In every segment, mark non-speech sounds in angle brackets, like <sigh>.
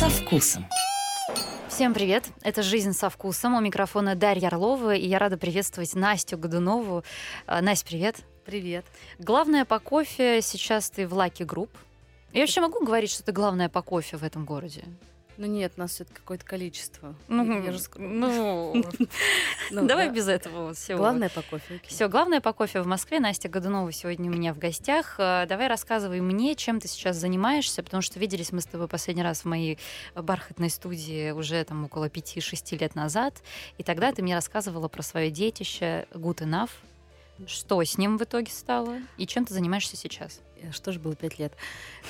со вкусом. Всем привет! Это «Жизнь со вкусом». У микрофона Дарья Орлова, и я рада приветствовать Настю Годунову. А, Настя, привет! Привет. Главное по кофе сейчас ты в Lucky Group. Я вообще могу говорить, что ты главная по кофе в этом городе? Ну нет, нас все-таки какое-то количество. Ну, Я же <laughs> ну, Ну, давай да. без этого всего. Главное по кофе. Все, главное по кофе в Москве. Настя Годунова сегодня у меня в гостях. Э, Давай рассказывай мне, чем ты сейчас занимаешься, потому что виделись мы с тобой последний раз в моей бархатной студии уже там около 5-6 лет назад. И тогда ты мне рассказывала про свое детище Good Enough. Что с ним в итоге стало? И чем ты занимаешься сейчас? Э, Что же было пять лет?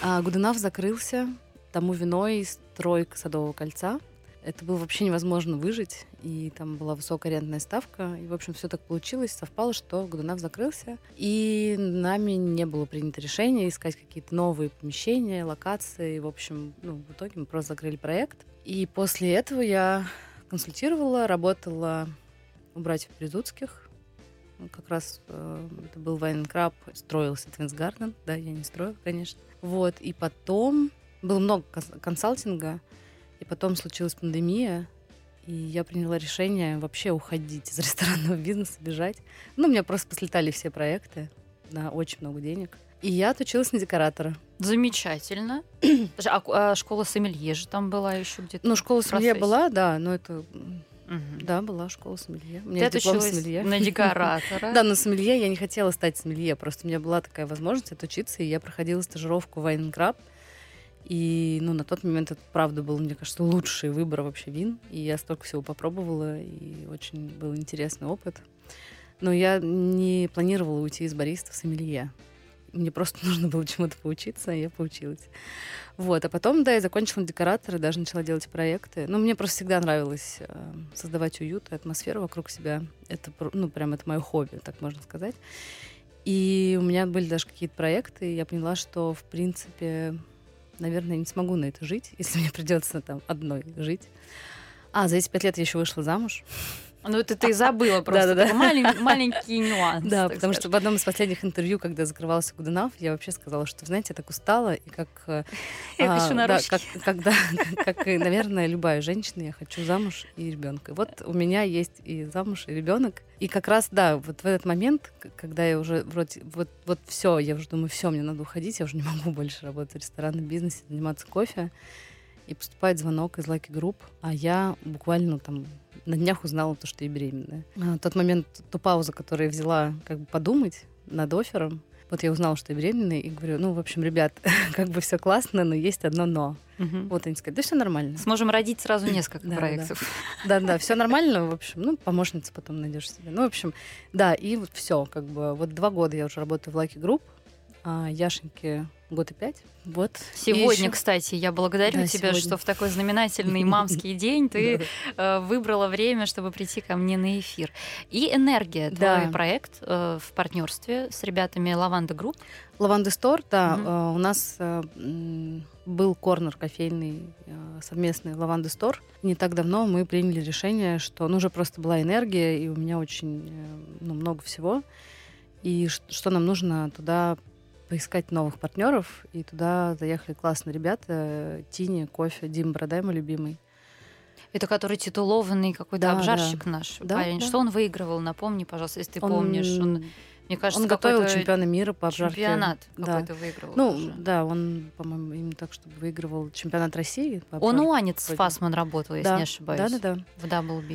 А, Гуденав закрылся. Тому виной стройка Садового кольца. Это было вообще невозможно выжить, и там была высокая арендная ставка. И, в общем, все так получилось, совпало, что Гуденав закрылся. И нами не было принято решение искать какие-то новые помещения, локации. В общем, ну, в итоге мы просто закрыли проект. И после этого я консультировала, работала у братьев Березутских. Ну, Как раз э, это был Вайн Краб, строился Твинс Гарден. Да, я не строила, конечно. Вот, и потом было много кон- консалтинга, и потом случилась пандемия, и я приняла решение вообще уходить из <laughs> ресторанного бизнеса, бежать. Ну, у меня просто послетали все проекты на очень много денег. И я отучилась на декоратора. Замечательно. <clears throat> А, а школа сомелье же там была еще где-то? Ну, школа сомелье была, да, но это... Мгм. Да, была школа сомелье. У Ты меня есть диплом отучилась сомелье. на <laughs> декоратора. Да, но сомелье я не хотела стать сомелье, просто у меня была такая возможность отучиться, и я проходила стажировку в Club. И, ну, на тот момент это, правда, был, мне кажется, лучший выбор вообще вин. И я столько всего попробовала, и очень был интересный опыт. Но я не планировала уйти из бариста в сомелье. Мне просто <laughs> нужно было чему-то поучиться, и я поучилась. Вот, а потом, да, я закончила декоратор и даже начала делать проекты. Ну, мне просто всегда нравилось э, создавать уют и атмосферу вокруг себя. Это, ну, прям это мое хобби, так можно сказать. И у меня были даже какие-то проекты, и я поняла, что, в принципе, наверное, не смогу на это жить, <laughs> если мне придется там одной жить. А, за эти пять лет я еще вышла замуж. Ну, это ты забыла <laughs> просто. Да-да-да. такой малень- Маленький нюанс. Да, потому что в одном из последних интервью, когда закрывался Гуденав, я вообще сказала, что, знаете, я так устала, и как... э, Я а, хочу на да, как, когда, <laughs> как и, наверное, любая женщина, я хочу замуж и ребенка. Вот у меня есть и замуж, и ребенок. И как раз, да, вот в этот момент, когда я уже вроде, вот, вот все, я уже думаю, все, мне надо уходить, я уже не <laughs> могу больше работать в ресторанном бизнесе, заниматься кофе. И поступает звонок из Lucky Group, а я буквально там на днях узнала то, что я беременная. А, тот момент, ту паузу, которую я взяла, как бы подумать над оффером, вот я узнала, что я беременная, и говорю, ну, в общем, ребят, <laughs> как бы все классно, но есть одно но. Мгм. Вот они сказали, да все нормально. Сможем родить сразу <laughs> несколько Да, проектов. Да-да, <laughs> все нормально, в общем, ну, помощница потом найдешь себе. Ну, в общем, да, и вот все, как бы, вот два года я уже работаю в Lucky Group, а Яшеньке год и пять. Вот. Сегодня, ещё- кстати, я благодарю Да, тебя, сегодня. что в такой знаменательный <laughs> мамский день ты э, выбрала время, чтобы прийти ко мне на эфир. И «Энергия» твой проект э, в партнерстве с ребятами «Лаванда Group». Лаванды Store, да, э, у нас был корнер кофейный совместный Лаванды Store. Не так давно мы приняли решение, что ну, уже просто была энергия, и у меня очень ну, много всего. И что нам нужно туда поискать новых партнеров. И туда заехали классные ребята. э, Тини, Кофе, Дим Бородай, мой любимый. Это который титулованный какой-то Да, обжарщик наш. Да, парень. да. Что он выигрывал? Напомни, пожалуйста, если ты Он- помнишь. Он, мне кажется, он готовил чемпиона мира по обжарке. чемпионат Да. какой-то выигрывал. Ну, тоже. да, он, по-моему, именно так, чтобы выигрывал чемпионат России. Он обжарке. у Анец вроде. Фасман работал, если Да, не ошибаюсь. Да-да-да. В Double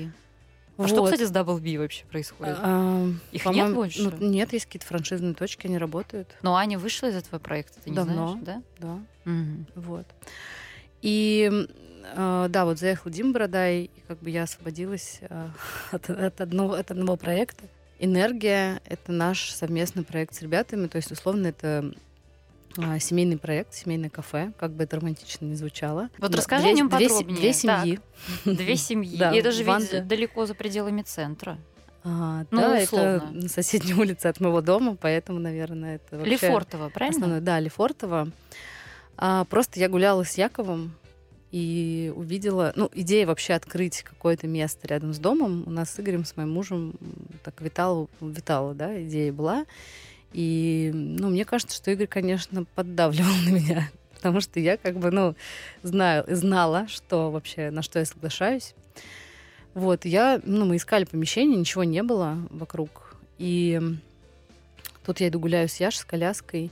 А что, кстати, с Double B вообще происходит? А, Их нет больше? ну, нет, есть какие-то франшизные точки, они работают. Но Аня вышла из этого проекта, ты не Давно. знаешь, да? Да, Мгм. вот. И э, да, вот заехал Дим Бородай, и как бы я освободилась э, <laughs> от, от одного, от одного проекта. Энергия — это наш совместный проект с ребятами, то есть, условно, это а, семейный проект, семейное кафе, как бы это романтично не звучало. Вот Но расскажи две- о нем две, подробнее. Две семьи. Две семьи. <laughs> Да, И это же ведь далеко за пределами центра. А, Ну, да, условно. это на соседней <laughs> улице от моего дома, поэтому, наверное, это вообще... Лефортово, правильно? Основной, да, Лефортово. А, просто я гуляла с Яковом и увидела, ну, идея вообще открыть какое-то место рядом с домом. У нас с Игорем, с моим мужем, так витала, витала, да, идея была. И, ну, мне кажется, что Игорь, конечно, поддавливал <laughs> на меня. потому что я как бы, ну, знаю, знала, что вообще, на что я соглашаюсь. Вот, я, ну, мы искали помещение, ничего не было вокруг. И тут я иду гуляю с Яшей, с коляской,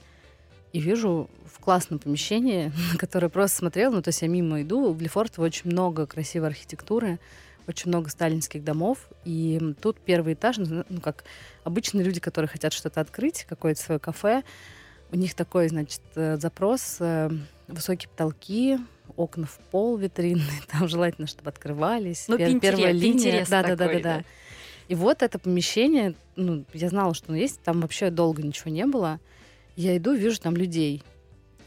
и вижу в классном помещении, <laughs> на которое просто смотрела, ну, то есть я мимо иду, в Лефортово очень много красивой архитектуры, очень много сталинских домов, и тут первый этаж, ну, ну, как обычные люди, которые хотят что-то открыть, какое-то свое кафе, у них такой, значит, э, запрос, э, высокие потолки, окна в пол витринные, <laughs> там желательно, чтобы открывались. Ну, пер- первая линия. Да, да, да, да, да. И вот это помещение, ну, я знала, что оно есть, там вообще долго ничего не было. Я иду, вижу там людей.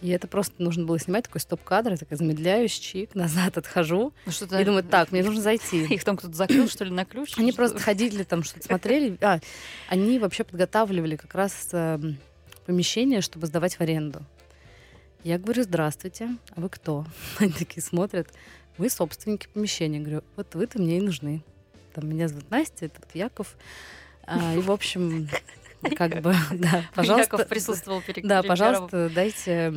И это просто нужно было снимать такой стоп-кадр, я такая замедляюсь, чик, назад отхожу. Ну, что и думаю, так, мне нужно зайти. <laughs> Их там кто-то закрыл, что ли, на ключ? Они просто <laughs> ходили там, что-то смотрели. А, они вообще подготавливали как раз эм, помещение, чтобы сдавать в аренду. Я говорю, здравствуйте, а вы кто? <laughs> Они такие смотрят, вы собственники помещения. Я говорю, вот вы-то мне и нужны. Там меня зовут Настя, этот Яков. А, и, в общем, как бы, <laughs> да, пожалуйста. Яков присутствовал перед Да, пожалуйста, дайте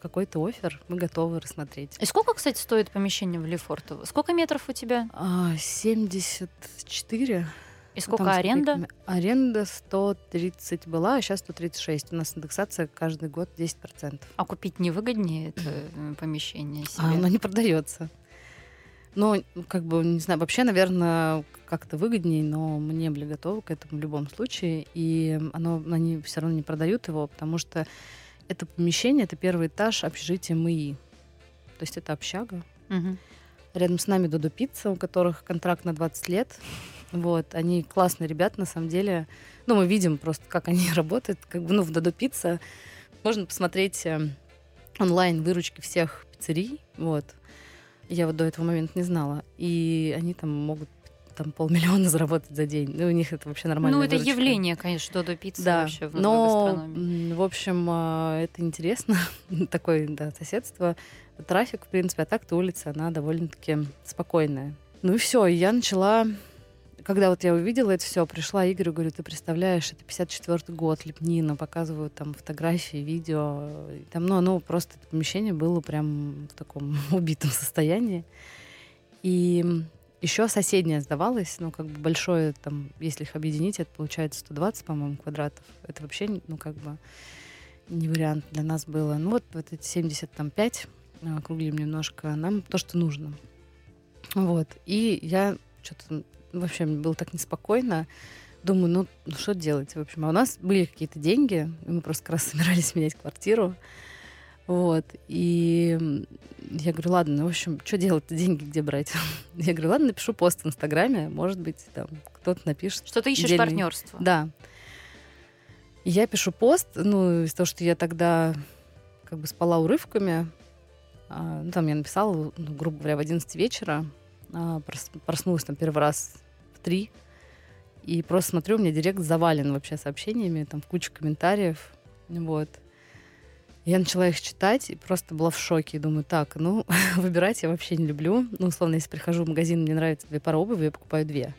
какой-то офер, мы готовы рассмотреть. И сколько, кстати, стоит помещение в Лефортово? Сколько метров у тебя? 74. А, и сколько Там аренда? Аренда 130 была, а сейчас 136. У нас индексация каждый год 10%. А купить невыгоднее это э, помещение себе? А, оно не продается. Ну, как бы, не знаю, вообще, наверное, как-то выгоднее, но мы не были готовы к этому в любом случае. И оно, они все равно не продают его, потому что это помещение, это первый этаж общежития МИИ. То есть это общага. Угу. Рядом с нами Додо Пицца, у которых контракт на 20 лет. Вот, они классные ребята, на самом деле. Ну, мы видим просто, как они <laughs> работают. Как бы, ну, в Додо Пицца можно посмотреть э, онлайн выручки всех пиццерий. Вот. Я вот до этого момента не знала. И они там могут там полмиллиона <laughs> заработать за день. Ну, у них это вообще нормально. Ну, это выручка. явление, конечно, Додо Пицца да, вообще в, но, в в общем, а, это интересно. <laughs> Такое, да, соседство. Трафик, в принципе, а так-то улица, она довольно-таки спокойная. Ну и все, я начала когда вот я увидела это все, пришла Игорю, говорю, ты представляешь, это 54 год, лепнина, показывают там фотографии, видео. Там, ну, ну, просто это помещение было прям в таком <laughs> убитом состоянии. И еще соседняя сдавалась, ну, как бы большое, там, если их объединить, это получается 120, по-моему, квадратов. Это вообще, ну, как бы не вариант для нас было. Ну, вот, вот эти 75, округлим немножко, нам то, что нужно. Вот. И я что-то вообще мне было так неспокойно. Думаю, ну, ну что делать, в общем. А у нас были какие-то деньги, и мы просто как раз <laughs> собирались менять квартиру. Вот. И я говорю, ладно, ну, в общем, что делать деньги где брать? <laughs> Я говорю, ладно, напишу пост в Инстаграме, может быть, там кто-то напишет. Что ты ищешь дельный... партнерство. Да. И я пишу пост, ну, из-за того, что я тогда как бы спала урывками, а, ну, там я написала, ну, грубо говоря, в 11 вечера, проснулась там первый раз в три, и просто смотрю, у меня директ завален вообще сообщениями, там куча комментариев, вот. Я начала их читать и просто была в шоке. Думаю, так, ну, <laughs> выбирать я вообще не люблю. Ну, условно, если прихожу в магазин, мне нравится две пары обуви, я покупаю две.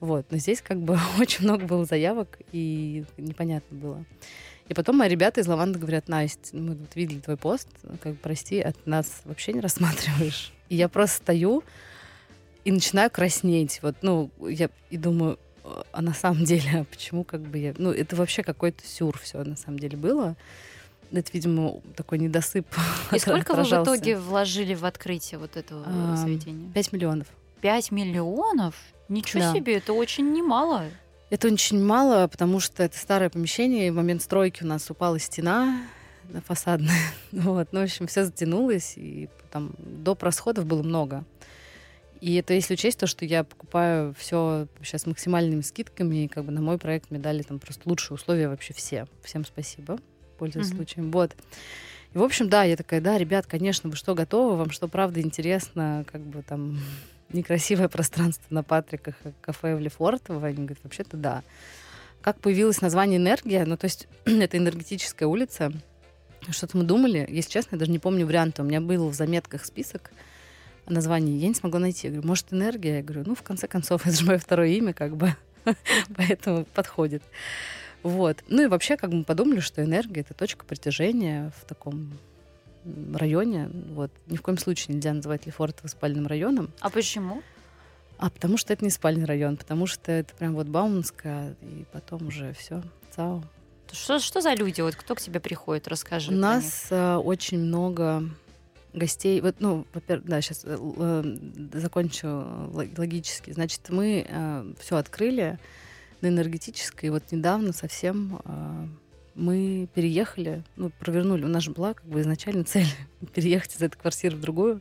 Вот. Но здесь как бы <laughs> очень много было заявок, и непонятно было. И потом мои ребята из Лаванды говорят, Настя, мы вот видели твой пост, как прости, от нас вообще не <laughs> рассматриваешь. И я просто стою, и начинаю краснеть. Вот, ну, я и думаю, а на самом деле, а почему как бы я... Ну, это вообще какой-то сюр все на самом деле было. Это, видимо, такой недосып. <laughs> И сколько вы в итоге вложили в открытие вот этого а, заведения? Пять миллионов. Пять миллионов? Ничего да. себе, это очень немало. Это очень мало, потому что это старое помещение, и в момент стройки у нас упала стена фасадная. <laughs> Вот. Ну, в общем, все затянулось, и там доп. расходов было много. И это если учесть то, что я покупаю все сейчас максимальными скидками, и как бы на мой проект мне дали там просто лучшие условия вообще все. Всем спасибо, пользуясь mm-hmm. случаем. Вот. И, в общем, да, я такая, да, ребят, конечно, вы что, готовы? Вам что, правда интересно? Как бы там <laughs> некрасивое пространство на Патриках, кафе в Лефортово? Они говорят, вообще-то да. Как появилось название «Энергия»? Ну, то есть <clears throat> это энергетическая улица. Что-то мы думали. Если честно, я даже не помню варианта. У меня был в заметках список название я не смогла найти. Я говорю, может, энергия? Я говорю, ну, в конце концов, <laughs> это же мое второе имя, как бы, <laughs> поэтому подходит. Вот. Ну и вообще, как мы подумали, что энергия — это точка притяжения в таком районе. Вот. Ни в коем случае нельзя называть Лефортово спальным районом. А почему? А потому что это не спальный район, потому что это прям вот Бауманская, и потом уже все, ЦАО. Что, что за люди? Вот кто к тебе приходит? Расскажи. У нас э, очень много гостей. Вот, ну, во-первых, да, сейчас э, э, закончу логически. Значит, мы э, все открыли на энергетической. Вот недавно совсем э, мы переехали, ну, провернули. У нас же была как бы изначально <laughs> цель <laughs> переехать из этой квартиры в другую.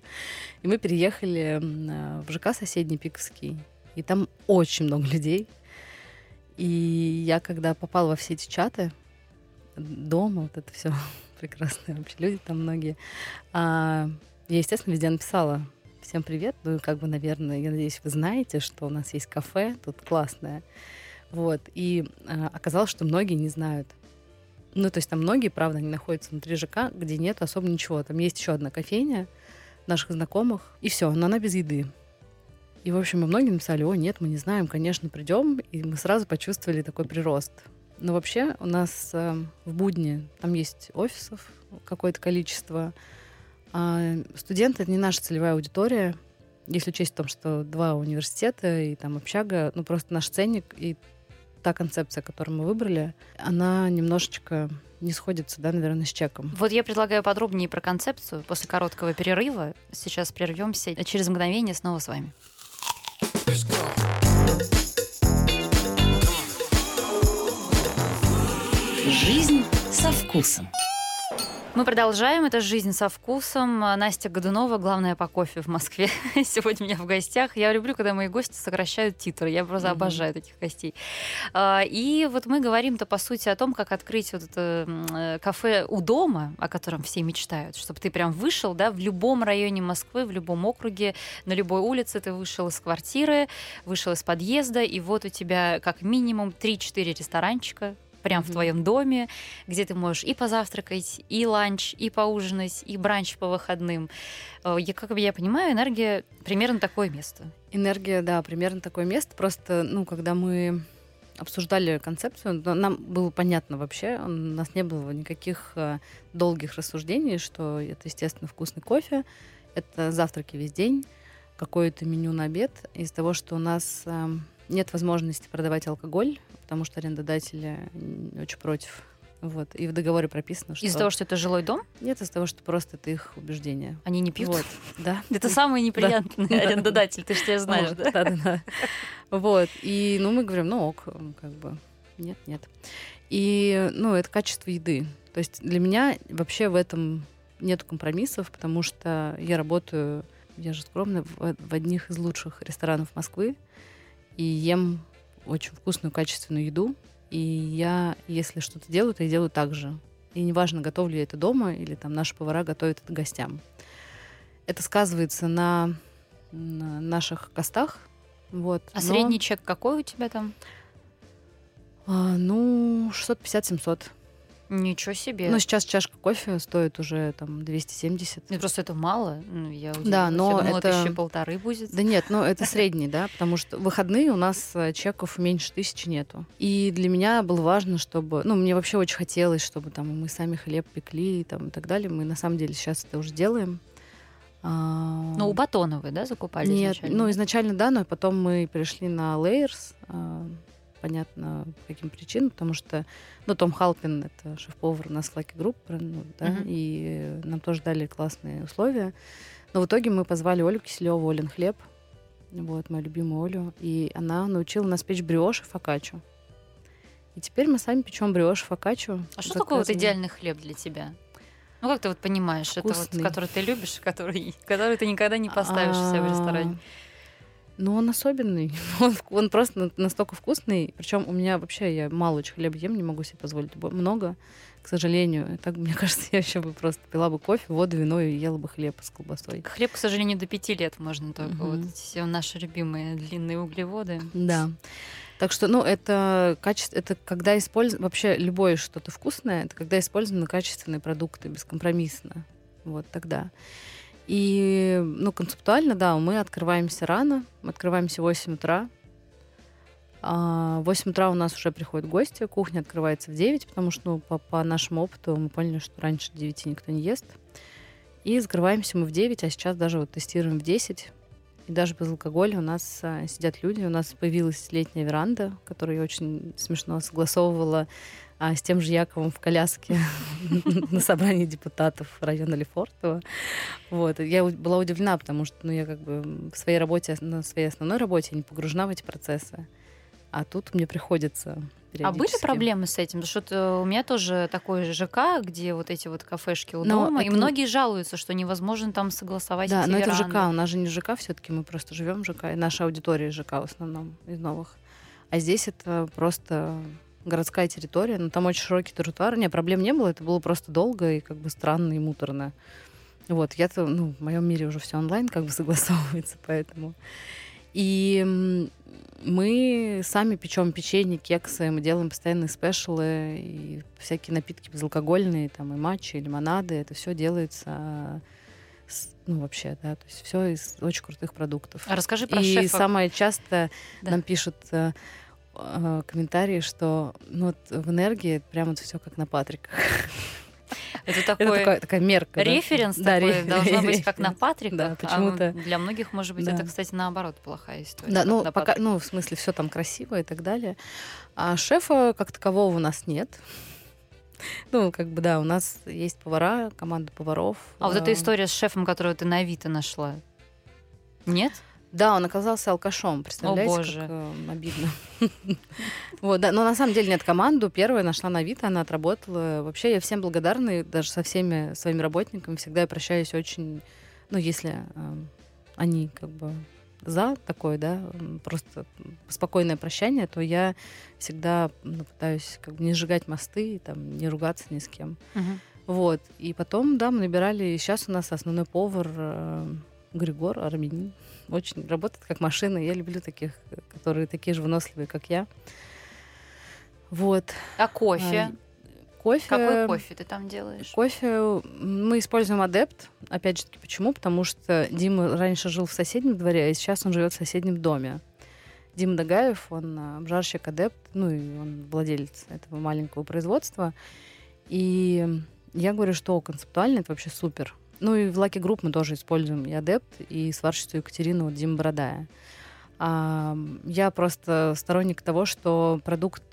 И мы переехали э, в ЖК соседний Пиковский. И там очень много людей. И я, когда попала во все эти чаты, дома, вот это все <laughs> прекрасные вообще люди там многие, а, я, естественно, везде написала всем привет. Ну, как бы, наверное, я надеюсь, вы знаете, что у нас есть кафе, тут классное. Вот. И а, оказалось, что многие не знают. Ну, то есть там многие, правда, они находятся внутри ЖК, где нет особо ничего. Там есть еще одна кофейня наших знакомых, и все, но она без еды. И, в общем, мы многие написали, о, нет, мы не знаем, конечно, придем. И мы сразу почувствовали такой прирост. Но вообще у нас э, в будни там есть офисов какое-то количество. А студенты — это не наша целевая аудитория. Если учесть в том, что два университета и там общага, ну просто наш ценник и та концепция, которую мы выбрали, она немножечко не сходится, да, наверное, с чеком. Вот я предлагаю подробнее про концепцию после короткого перерыва. Сейчас прервемся. Через мгновение снова с вами. Жизнь со вкусом. Мы продолжаем. Это «Жизнь со вкусом». Настя Годунова, главная по кофе в Москве. <laughs> Сегодня у меня в гостях. Я люблю, когда мои гости сокращают титры. Я просто mm-hmm. обожаю таких гостей. А, и вот мы говорим-то, по сути, о том, как открыть вот это э, кафе у дома, о котором все мечтают. Чтобы ты прям вышел, да, в любом районе Москвы, в любом округе, на любой улице ты вышел из квартиры, вышел из подъезда, и вот у тебя как минимум 3-4 ресторанчика, прям mm-hmm. в твоем доме, где ты можешь и позавтракать, и ланч, и поужинать, и бранч по выходным. Э, я, как я понимаю, энергия примерно такое место. Энергия, да, примерно такое место. Просто, ну, когда мы обсуждали концепцию, нам было понятно вообще, у нас не было никаких э, долгих рассуждений, что это, естественно, вкусный кофе, это завтраки весь день, какое-то меню на обед. Из-за того, что у нас э, нет возможности продавать алкоголь, потому что арендодатели очень против. Вот. И в договоре прописано, что... Из-за того, что это жилой дом? Нет, из-за того, что просто это их убеждение. Они не пьют? Вот, да. <laughs> Это самый неприятный арендодатель, ты же тебя знаешь, да? Да, да. Вот. И, ну, мы говорим, ну ок, как бы, нет, нет. И, ну, это качество еды. То есть для меня вообще в этом нет компромиссов, потому что я работаю, я же скромная, в, в одних из лучших ресторанов Москвы и ем очень вкусную, качественную еду. И я, если что-то делаю, то я делаю так же. И неважно, готовлю я это дома или там наши повара готовят это гостям. Это сказывается на, на наших костах. Вот. А Но... средний чек какой у тебя там? А, ну, 650-700. Ничего себе. Ну, сейчас чашка кофе стоит уже там 270. Нет, просто это мало. Ну, я да, но я это... еще полторы будет. Да нет, но это <laughs> средний, да, потому что выходные у нас э, чеков меньше тысячи нету. И для меня было важно, чтобы... Ну, мне вообще очень хотелось, чтобы там мы сами хлеб пекли там, и так далее. Мы на самом деле сейчас это уже делаем. А, ну, у Батона вы, да, закупали Нет, изначально? ну, изначально да, но потом мы перешли на Layers, а, понятно, по каким причинам, потому что, ну, Том Халпин — это шеф-повар у нас Lucky Group, ну, да, uh-huh. и нам тоже дали классные условия. Но в итоге мы позвали Олю Киселеву, Олин Хлеб, вот, мою любимую Олю, и она научила нас печь бриоши фокаччо. И теперь мы сами печем бриоши фокаччо. А что такое вот идеальный хлеб для тебя? Ну, как ты вот понимаешь, Вкусный. это вот, который ты любишь, который, который ты никогда не поставишь у себя в ресторане? Ну, он особенный. <laughs> Он, он просто настолько вкусный. Причем у меня вообще я мало очень хлеба ем, не могу себе позволить много, к сожалению. Так, мне <laughs> кажется, я еще бы просто пила бы кофе, воду, вино и ела бы хлеб с колбасой. Хлеб, к сожалению, до пяти лет можно только. Угу. Вот все наши любимые длинные углеводы. Да. Так что, ну, это качество, это когда используем вообще любое что-то вкусное, это когда использованы качественные продукты бескомпромиссно. Вот тогда. И, ну, концептуально, да, мы открываемся рано, открываемся в 8 утра. А в 8 утра у нас уже приходят гости, кухня открывается в 9, потому что, ну, по, по нашему опыту мы поняли, что раньше 9 никто не ест. И закрываемся мы в 9, а сейчас даже вот тестируем в 10. И даже без алкоголя у нас а, сидят люди. У нас появилась летняя веранда, которую я очень смешно согласовывала а, с тем же Яковом в коляске <laughs> на собрании депутатов района Лефортово. Вот. Я была удивлена, потому что ну, я как бы в своей работе, на своей основной работе не погружена в эти процессы. А тут мне приходится а были проблемы с этим? Потому что у меня тоже такой ЖК, где вот эти вот кафешки у но дома, это... и многие жалуются, что невозможно там согласовать Да, но веранды. это ЖК, у нас же не ЖК все таки мы просто живем в ЖК, и наша аудитория ЖК в основном из новых. А здесь это просто городская территория, но там очень широкий тротуар. Нет, проблем не было, это было просто долго и как бы странно и муторно. Вот, я-то, ну, в моем мире уже все онлайн как бы согласовывается, поэтому. И мы сами печем печенье, кексы, мы делаем постоянные спешалы и всякие напитки безалкогольные, там и матчи, и лимонады. Это все делается ну, вообще, да, то есть все из очень крутых продуктов. А расскажи про и шефа. И самое часто да. нам пишут э, комментарии, что ну, вот в энергии прямо вот все как на Патриках. Это, <laughs> такой это такая, такая мерка. Референс да? такой, да, должно быть как на Патриках. Да, почему-то. А для многих, может быть, да. это, кстати, наоборот плохая история. Да, ну, пока, ну, в смысле, все там красиво и так далее. А шефа как такового у нас нет. <laughs> Ну, как бы, да, у нас есть повара, команда поваров. А вот эта история с шефом, которую ты на Авито нашла, нет? Да, он оказался алкашом, представляете, О, боже. как э, обидно. <laughs> вот, да, но на самом деле нет, команду первая нашла на Авито, она отработала. Вообще я всем благодарна, даже со всеми своими работниками всегда я прощаюсь очень, ну, если э, они как бы за такое, да, просто спокойное прощание, то я всегда ну, пытаюсь как бы не сжигать мосты, там, не ругаться ни с кем. Угу. Вот. И потом, да, мы набирали, сейчас у нас основной повар э, Григор Армянин. Очень работает как машина. Я люблю таких, которые такие же выносливые, как я. Вот. А кофе? А, кофе. Какой кофе ты там делаешь? Кофе мы используем адепт. Опять же почему? Потому что Дима раньше жил в соседнем дворе, а сейчас он живет в соседнем доме. Дима Дагаев, он обжарщик адепт, ну и он владелец этого маленького производства. И я говорю, что концептуально это вообще супер. Ну и в Lucky Group мы тоже используем и адепт, и сварщицу Екатерину Дима Бородая. А, я просто сторонник того, что продукт,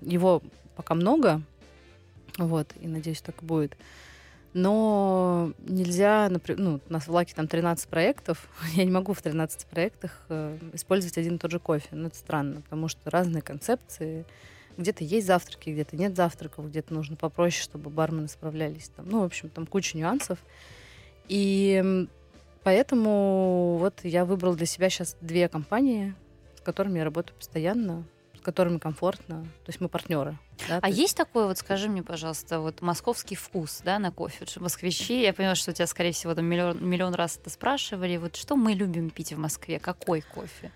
его пока много, вот, и надеюсь, так и будет. Но нельзя, например, ну, у нас в Лаке там 13 проектов, <laughs> я не могу в 13 проектах э, использовать один и тот же кофе. Ну, это странно, потому что разные концепции. Где-то есть завтраки, где-то нет завтраков, где-то нужно попроще, чтобы бармены справлялись. Там. Ну, в общем, там куча нюансов. И поэтому вот я выбрала для себя сейчас две компании, с которыми я работаю постоянно которыми комфортно. То есть мы партнеры. Да, а есть такой, вот скажи мне, пожалуйста, вот московский вкус, да, на кофе? Москвичи, я понимаю, что у тебя, скорее всего, там миллион, миллион раз это спрашивали. Вот что мы любим пить в Москве? Какой кофе?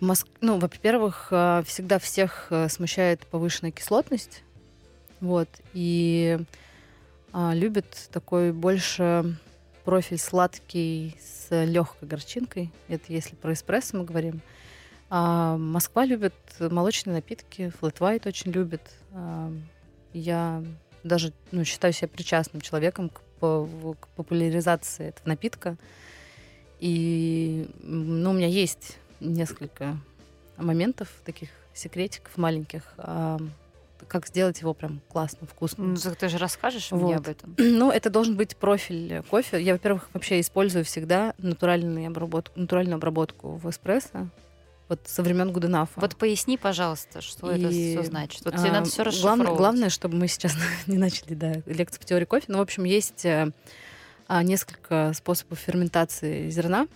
Моск... Ну, во-первых, э, всегда всех э, смущает повышенная кислотность. Вот. И а, любят такой больше профиль сладкий с легкой горчинкой. Это если про эспрессо мы говорим. А Москва любит молочные напитки, флэт очень любит. А, я даже ну, считаю себя причастным человеком к, к популяризации этого напитка. И ну, у меня есть несколько моментов, таких секретиков маленьких, а, как сделать его прям классно, вкусно. Ну, ты же расскажешь вот. мне об этом. <clears throat> Ну, это должен быть профиль кофе. Я, во-первых, вообще использую всегда натуральную обработку, натуральную обработку в эспрессо вот со времен Гуденафа. Вот поясни, пожалуйста, что и, это все значит. Вот тебе а, надо все главное, главное, чтобы мы сейчас <laughs> не начали да, лекцию по теории кофе. Но, в общем, есть а, несколько способов ферментации зерна,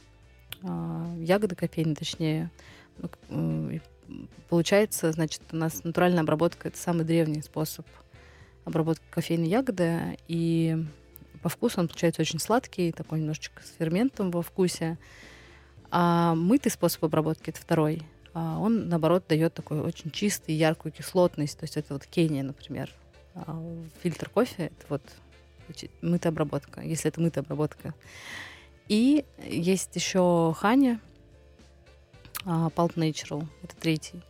ягоды кофейной, точнее. И получается, значит, у нас натуральная обработка — это самый древний способ обработки кофейной ягоды, и по вкусу он получается очень сладкий, такой немножечко с ферментом во вкусе. А мытый способ обработки это второй. А он, наоборот, дает такой очень чистый, яркую кислотность. То есть это вот Кения, например. А фильтр кофе это вот мытая обработка, если это мытая обработка. И есть еще Ханя, Pulp Natural, это третий.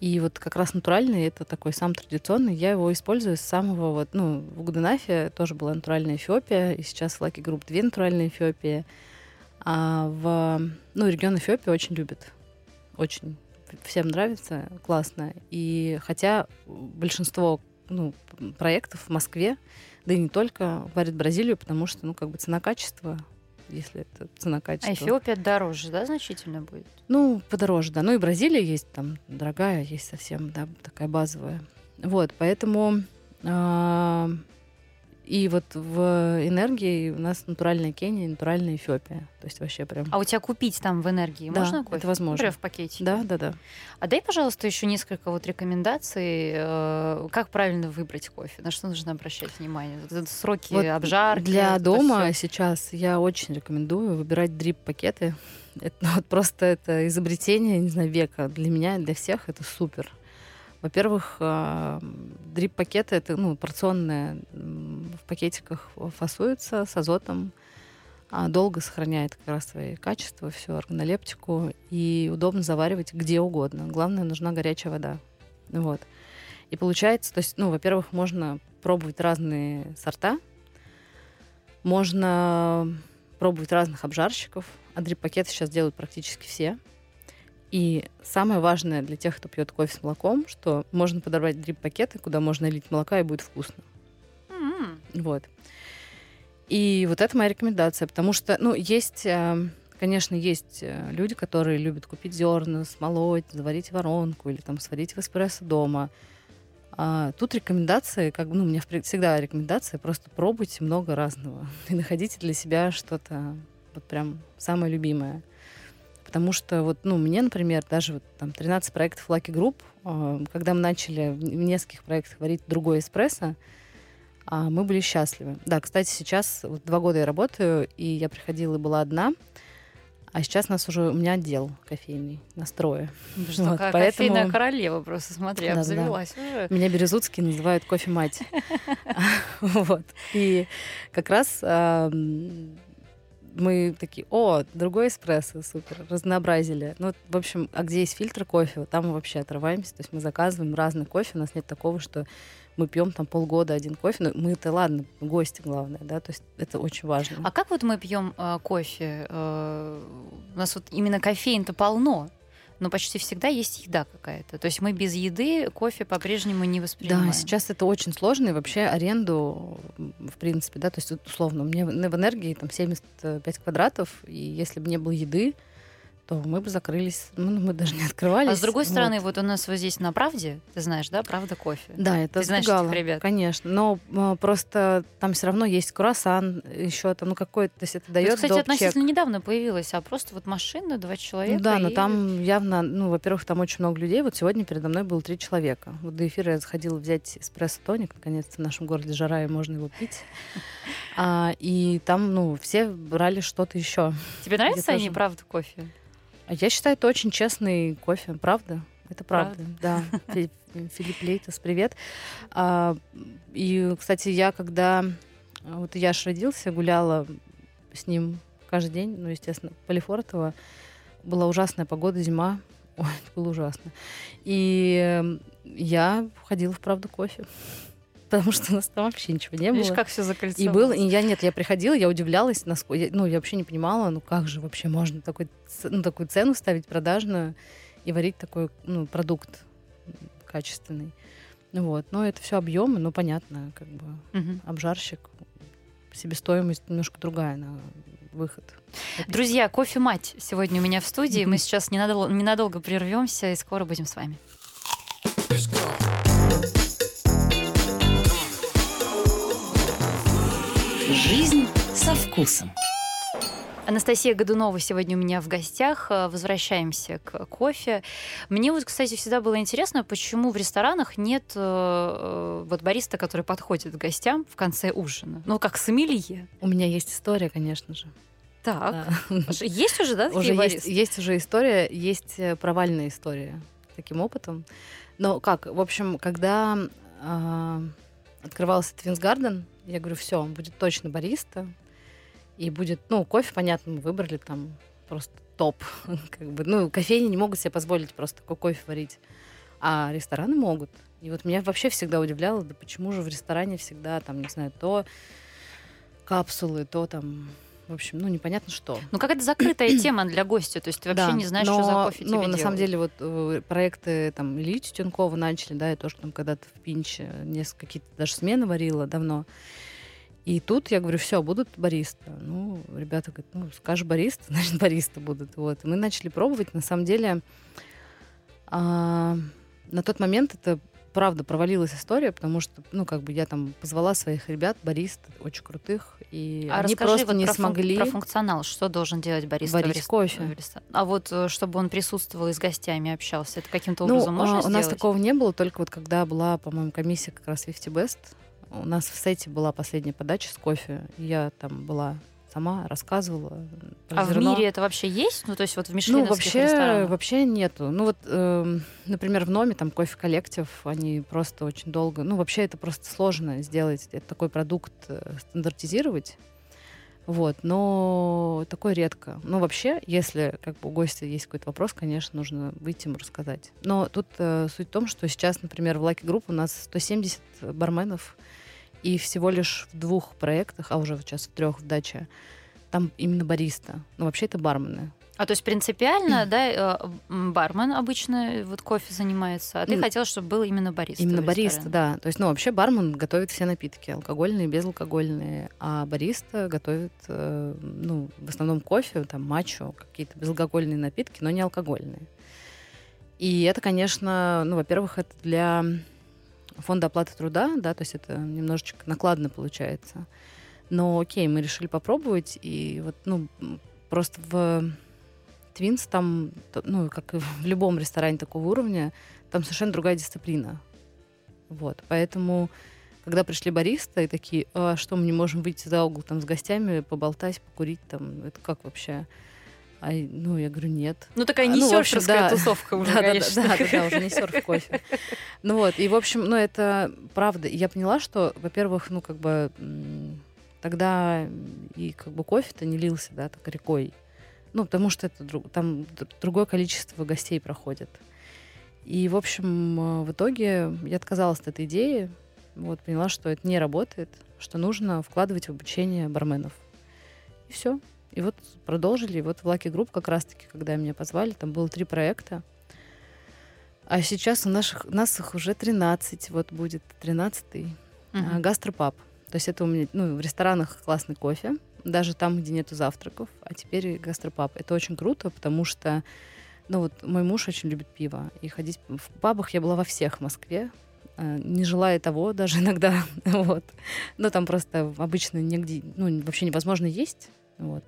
И вот как раз натуральный, это такой сам традиционный, я его использую с самого вот, ну, в Гуденафе тоже была натуральная Эфиопия, и сейчас в Lucky Group две натуральные Эфиопии. А в, ну, регион Эфиопии очень любит, очень всем нравится, классно. И хотя большинство ну, проектов в Москве, да и не только, варят Бразилию, потому что, ну, как бы цена-качество если это цена-качество. А Эфиопия дороже, да, значительно будет? Ну, подороже, да. Ну и Бразилия есть там дорогая, есть совсем, да, такая базовая. Вот, поэтому э, и вот в энергии у нас натуральная Кения, натуральная Эфиопия. То есть вообще прям... А у тебя купить там в энергии да, можно кофе? это возможно. Например, в пакете? Да, да, да. А дай, пожалуйста, еще несколько вот рекомендаций, э, как правильно выбрать кофе, на что нужно обращать внимание. Вот сроки вот обжарки. Для дома всё. сейчас я очень рекомендую выбирать дрип-пакеты. <laughs> Это ну, вот просто это изобретение, не знаю, века. Для меня, для всех это супер. Во-первых, э, дрип-пакеты это ну, порционные в пакетиках фасуется с азотом, а долго сохраняет как раз свои качества, всю органолептику, и удобно заваривать где угодно. Главное, нужна горячая вода. Вот. И получается, то есть, ну, во-первых, можно пробовать разные сорта, можно пробовать разных обжарщиков, а дрип-пакеты сейчас делают практически все. И самое важное для тех, кто пьет кофе с молоком, что можно подобрать дрип-пакеты, куда можно лить молока, и будет вкусно. М. Вот. И вот это моя рекомендация, потому что, ну, есть, э, конечно, есть э, люди, которые любят купить зерна, смолоть, заварить воронку или там сварить в эспрессо дома. А тут рекомендации, как бы, ну, у меня всегда рекомендация, просто пробуйте много разного <laughs> и находите для себя что-то вот прям самое любимое. Потому что вот, ну, мне, например, даже вот там 13 проектов Lucky Group, э, когда мы начали в нескольких проектах варить другой эспрессо, а, мы были счастливы. Да, кстати, сейчас вот два года я работаю, и я приходила и была одна, а сейчас у нас уже, у меня отдел кофейный, настрое. Да Что, Вот, поэтому- кофейная королева просто, смотри, Да-да-да. обзавелась уже. Меня Березутский называют кофе-мать. <laughs> <laughs> Вот. И как раз мы такие, о, другой эспрессо, супер, разнообразили. Ну, в общем, а где есть фильтр кофе, там мы вообще отрываемся. То есть мы заказываем разный кофе, у нас нет такого, что мы пьем там полгода один кофе. Ну, мы-то ладно, гости главное, да, то есть это очень важно. А как вот мы пьем э, кофе? Э, у нас вот именно кофеин-то полно, но почти всегда есть еда какая-то. То есть мы без еды кофе по-прежнему не воспринимаем. Да, сейчас это очень сложно, и вообще аренду, в принципе, да, то есть условно, у меня в в энергии там 75 квадратов, и если бы не было еды, то мы бы закрылись, ну, мы даже не открывались. А с другой Вот. стороны, вот у нас вот здесь на правде, ты знаешь, да, правда кофе. Да, это Ты знаешь этих ребят? конечно. Но просто там все равно есть круассан, еще там, ну какой-то, то есть это Это, дает кстати, доп. относительно недавно появилась, а просто вот машина, два человека. Ну да, но и- там явно, ну, во-первых, там очень много людей. Вот сегодня передо мной было три человека. Вот до эфира я заходила взять эспрессо-тоник. Наконец-то в нашем городе жара, и можно его пить. А, и там, ну, все брали что-то еще. Тебе нравится Я они, тоже. правда, кофе? А я считаю, это очень честный кофе, правда? Это правда, да. <laughs> Фи- Филипп Лейтес, привет. А, и, кстати, я когда а, вот Яш родился, гуляла с ним каждый день, ну, естественно, Полифортово. Была ужасная погода, зима. <laughs> Ой, это было ужасно. И э, я ходила в правду кофе. Потому что у нас там вообще ничего не Видишь, было. как все И закольцовалось. был, и я нет, я приходила, я удивлялась, насколько, я- ну, я вообще не понимала, ну, как же вообще можно такой, ну, такую цену ставить продажную и варить такой, ну, продукт качественный. Ну, Вот, но это все объемы, ну, понятно, как бы Мгм. обжарщик, себестоимость немножко другая на выход. Друзья, кофе-мать сегодня у меня в студии. Мы <laughs> сейчас ненадолго, ненадолго прервемся и скоро будем с вами. Жизнь со вкусом. Анастасия Годунова сегодня у меня в гостях. Э, Возвращаемся к кофе. Мне вот, кстати, всегда было интересно, почему в ресторанах нет э, э, вот бариста, который подходит к гостям в конце ужина. Ну, как сомелье. У меня есть история, конечно же. Так. Да. Есть уже, да, такие Уже есть, баристы? есть уже история, есть э, провальная история таким опытом. Но как, в общем, когда а, открывался Твинс Гарден, я говорю, все, будет точно бариста, и будет, ну, кофе, понятно, мы выбрали там просто топ. <laughs> как бы, ну, кофейни не могут себе позволить просто такой кофе варить. а рестораны могут. И вот меня вообще всегда удивляло, да почему же в ресторане всегда там, не знаю, то капсулы, то там в общем, ну, непонятно что. Ну, какая-то закрытая <clears throat> тема для гостя, то есть ты вообще Да, не знаешь, но, что за кофе ну, тебе на делают. самом деле, вот э, проекты там Ильи Тютенкова начали, да, я тоже там когда-то в Пинче несколько какие-то даже смены варила давно. И тут я говорю, все, будут бариста. Ну, ребята говорят, ну, скажешь бариста, <laughs> значит, бариста будут. Вот. И мы начали пробовать. На самом деле, а, на тот момент это правда провалилась история, потому что, ну, как бы я там позвала своих ребят, барист, очень крутых, и А они просто вот не про, фун- смогли про функционал, что должен делать бариста варить рес- кофе. А вот э, чтобы он присутствовал и с гостями общался, это каким-то Ну, образом можно а, у нас сделать? такого не было, только вот когда была, по-моему, комиссия как раз 50 Best, у нас в сете была последняя подача с кофе, я там была сама, рассказывала А в мире это вообще есть? Ну, то есть вот в Ну, мишленовских вообще, ресторанах? вообще нету. Ну, вот, эм, например, в Номе там кофе коллектив, они просто очень долго... Ну, вообще это просто сложно сделать, это такой продукт э, стандартизировать. Вот, но такое редко. Ну, вообще, если как бы у гостя есть какой-то вопрос, конечно, нужно выйти ему рассказать. Но тут э, суть в том, что сейчас, например, в Lucky Group у нас 170 барменов, и всего лишь в двух проектах, а уже сейчас в трех в даче, там именно бариста. Ну, вообще это бармены. А то есть принципиально, да, э, бармен обычно вот кофе занимается, а ты хотел, чтобы был именно бариста. Именно бариста, да. То есть, ну, вообще бармен готовит все напитки, алкогольные, безалкогольные, а бариста готовит, э, ну, в основном кофе, там, матчу, какие-то безалкогольные напитки, но не алкогольные. И это, конечно, ну, во-первых, это для фонда оплаты труда, да, то есть это немножечко накладно получается. Но окей, мы решили попробовать, и вот, ну, просто в Твинс там, ну, как и в любом ресторане такого уровня, там совершенно другая дисциплина. Вот, поэтому, когда пришли бариста и такие, а что, мы не можем выйти за угол там с гостями, поболтать, покурить там, это как вообще? А, ну, я говорю, нет. Ну, такая А, ну, в общем, несерферская да. тусовка уже, да, конечно. да, да, да, уже не серф кофе. Ну вот, и в общем, ну это правда. Я поняла, что, во-первых, ну как бы тогда и как бы кофе-то не лился, да, так рекой. Ну, потому что это друг- там другое количество гостей проходит. И, в общем, э, в итоге я отказалась от этой идеи, вот, поняла, что это не работает, что нужно вкладывать в обучение барменов. И все. И вот продолжили. И вот в Lucky Group как раз-таки, когда меня позвали, там было три проекта. А сейчас у наших, нас их уже 13, вот будет 13-й. Мгм. А, Гастропаб. То есть это у меня, ну, в ресторанах классный кофе, даже там, где нету завтраков, а теперь гастропаб. Это очень круто, потому что, ну вот, мой муж очень любит пиво, и ходить в пабах я была во всех в Москве, э, не желая того даже <laughs> иногда, <laughs> вот. Но там просто обычно нигде, ну, вообще невозможно есть, вот.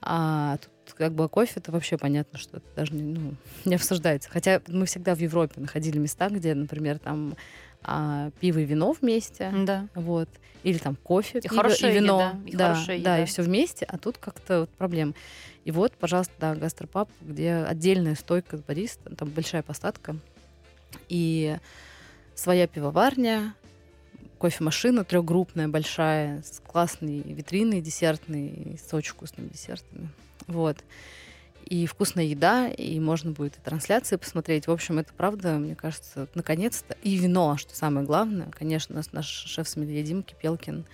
А тут как бы кофе, это вообще понятно, что это даже не, ну, <laughs> не обсуждается. Хотя мы всегда в Европе находили места, где, например, там а, пиво и вино вместе, Да. вот. Или там кофе, И пиво хорошая и вино. еда, и да, хорошая да, еда. и все вместе, а тут как-то вот проблем. И вот, пожалуйста, да, гастропаб, где отдельная стойка с бариста, там большая посадка, и своя пивоварня, кофемашина трехгруппная, большая, с классной витриной десертной, с очень вкусными десертами. Вот. И вкусная еда, и можно будет и трансляции посмотреть. В общем, это правда, мне кажется, наконец-то. И вино, что самое главное. Конечно, наш, наш шеф-сомелье Дима Кипелкин,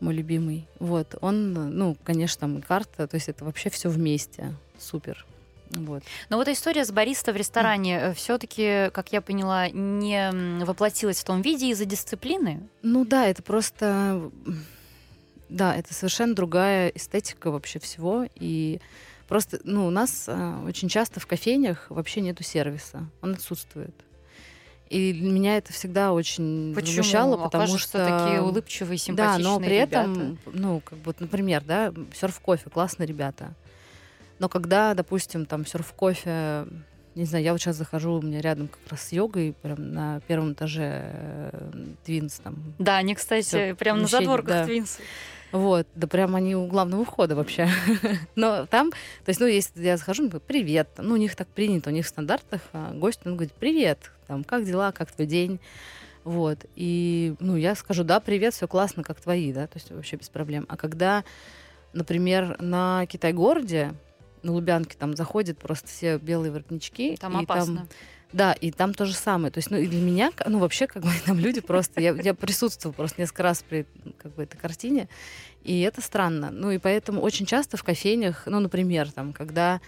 мой любимый. Вот. Он, ну, конечно, там и карта, то есть это вообще все вместе. Супер. Вот. Но вот история с бариста в ресторане все-таки, как я поняла, не воплотилась в том виде из-за дисциплины. Ну да, это просто... Да, это совершенно другая эстетика вообще всего. И просто, ну, у нас а, очень часто в кофейнях вообще нету сервиса. Он отсутствует. И меня это всегда очень Почему? возмущало, А потому кажется, что... такие улыбчивые, Да, симпатичные но при ребята. этом, ну, как бы, вот, например, да, серф кофе, классные ребята. Но когда, допустим, там серф кофе, не знаю, я вот сейчас захожу, у меня рядом как раз с йогой, прям на первом этаже э, Твинс там. Да, они, кстати, Всё, прямо на задворках да. Твинса. Вот, да прям они у главного входа вообще. <laughs> Но там, то есть, ну, если я захожу, говорю, привет, ну, у них так принято, у них в стандартах а, гость, он говорит, привет, там, как дела, как твой день, вот, и, ну, я скажу, да, привет, все классно, как твои, да, то есть вообще без проблем. А когда, например, на Китай-городе, на Лубянке там заходят просто все белые воротнички, Там и опасно. там Да, и там то же самое. То есть, ну, и для меня, ну, вообще, как бы <laughs> там люди просто... Я, я присутствовала просто несколько раз при как бы, этой картине, и это странно. Ну, и поэтому очень часто в кофейнях, ну, например, там, когда...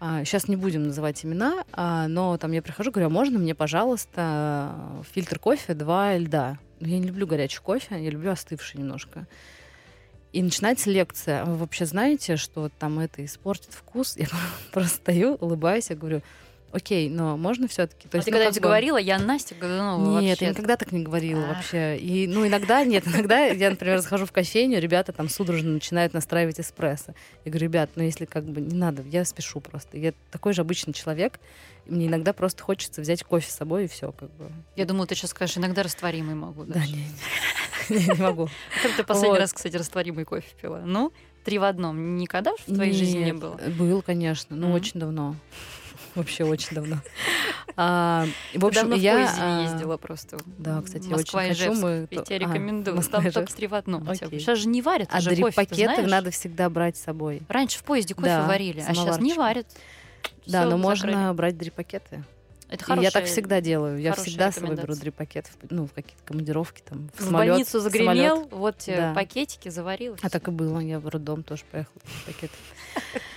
сейчас не будем называть имена, а, но там я прихожу, говорю, а можно мне, пожалуйста, фильтр кофе, два льда? Ну, Я не люблю горячий кофе, я люблю остывший немножко. И начинается лекция. А вы вообще знаете, что там это испортит вкус? <laughs> Я просто стою, улыбаюсь, я говорю, окей, но можно все-таки? А ты когда-нибудь говорила, я Настя Годунова Нет, вообще. я никогда так не говорила Ах. вообще. И, ну, иногда нет, иногда я, например, захожу в кофейню, ребята там судорожно начинают настраивать эспрессо. Я говорю, ребят, ну если как бы не надо, я спешу просто. Я такой же обычный человек, мне иногда просто хочется взять кофе с собой и все, как бы. Я думаю, ты сейчас скажешь, иногда растворимый могу. Да, даже. <laughs> не, могу. Ты последний раз, кстати, растворимый кофе пила? Ну, три в одном. Никогда в твоей жизни не было? Был, конечно, но очень давно. <laughs> Вообще очень давно. <laughs> А, в общем, давно в я... поезде не а, ездила просто. Да, кстати, я Москва, очень хочу. Ижевск. Мы Я тебе а, рекомендую. Москва, Там только Ижевск. три в одном. Окей. Сейчас же не варят А уже кофе, ты дрип-пакеты знаешь? надо всегда брать с собой. Раньше в поезде кофе Да, варили, а сейчас не варят. Да, Всё, но можно закрыли. брать дрип-пакеты. Это хорошая... я так всегда делаю. Я всегда с собой беру рекомендация. дрип-пакет, в- ну, в какие-то командировки, там, в, В самолет, больницу загремел, самолет. вот тебе Да. пакетики, заварил. А так и было. Я в роддом тоже поехала с пакетом. <laughs>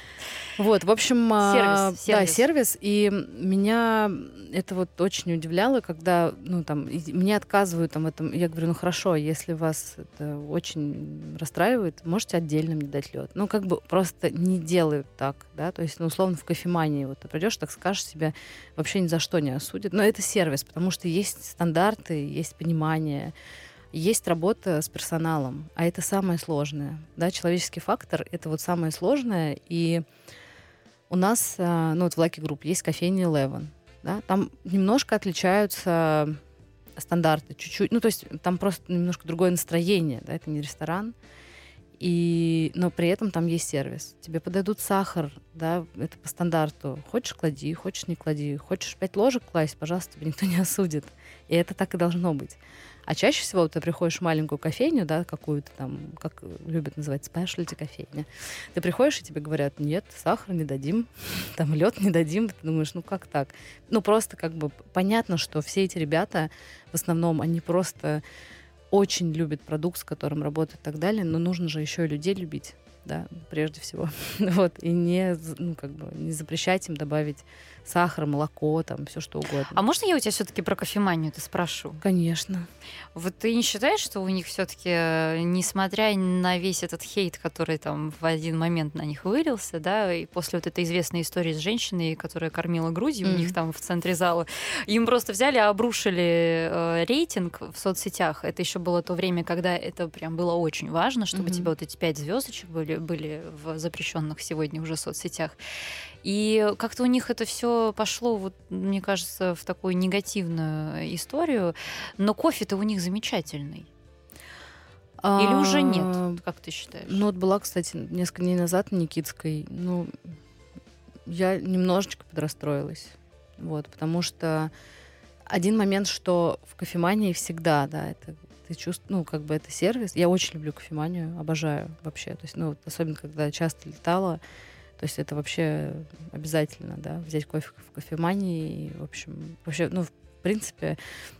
Вот, в общем, а, Сервис, да, сервис. сервис. И меня это вот очень удивляло, когда, ну, там, мне отказывают там в этом. Я говорю, ну, хорошо, если вас это очень расстраивает, можете отдельно мне дать лед. Ну, как бы просто не делают так, да, то есть, ну, условно, в кофемании вот ты придешь, так скажешь себя, вообще ни за что не осудят. Но это сервис, потому что есть стандарты, есть понимание, есть работа с персоналом, а это самое сложное. Да, человеческий фактор — это вот самое сложное. И у нас, а, ну вот в Lucky Group есть кофейня Eleven. Да, там немножко отличаются стандарты, чуть-чуть. Ну, то есть там просто немножко другое настроение, да, это не ресторан. И, но при этом там есть сервис. Тебе подойдут сахар, да, это по стандарту. Хочешь, клади, хочешь, не клади. Хочешь пять ложек класть, пожалуйста, тебя никто не осудит. И это так и должно быть. А чаще всего ты приходишь в маленькую кофейню, да, какую-то там, как любят называть, спешлти кофейня. Ты приходишь, и тебе говорят, нет, сахар не дадим, <laughs> там лед не дадим. Ты думаешь, ну как так? Ну просто как бы понятно, что все эти ребята, в основном, они просто очень любят продукт, с которым работают и так далее, но нужно же еще и людей любить, да, прежде всего. <laughs> вот, и не, ну, как бы, не запрещать им добавить сахар, молоко, там, все что угодно. А можно я у тебя все-таки про кофеманию ты спрошу? Конечно. Вот ты не считаешь, что у них все-таки, несмотря на весь этот хейт, который там в один момент на них вылился, да, и после вот этой известной истории с женщиной, которая кормила грудью у Мгм. них там в центре зала, им просто взяли, обрушили э, рейтинг в соцсетях. Это еще было то время, когда это прям было очень важно, чтобы у тебя вот эти пять звездочек были, были в запрещенных сегодня уже соцсетях. И как-то у них это все пошло, вот, мне кажется, в такую негативную историю. Но кофе-то у них замечательный. Или уже А, нет? Как ты считаешь? Ну, вот была, кстати, несколько дней назад на Никитской. Ну, я немножечко подрастроилась. Вот, потому что один момент, что в кофемании всегда, да, это ты чувствуешь, ну, как бы это сервис. Я очень люблю кофеманию, обожаю вообще. То есть, ну, вот особенно когда часто летала, то есть это вообще обязательно, да, взять кофе в кофемании. И, в общем, вообще, ну, в принципе,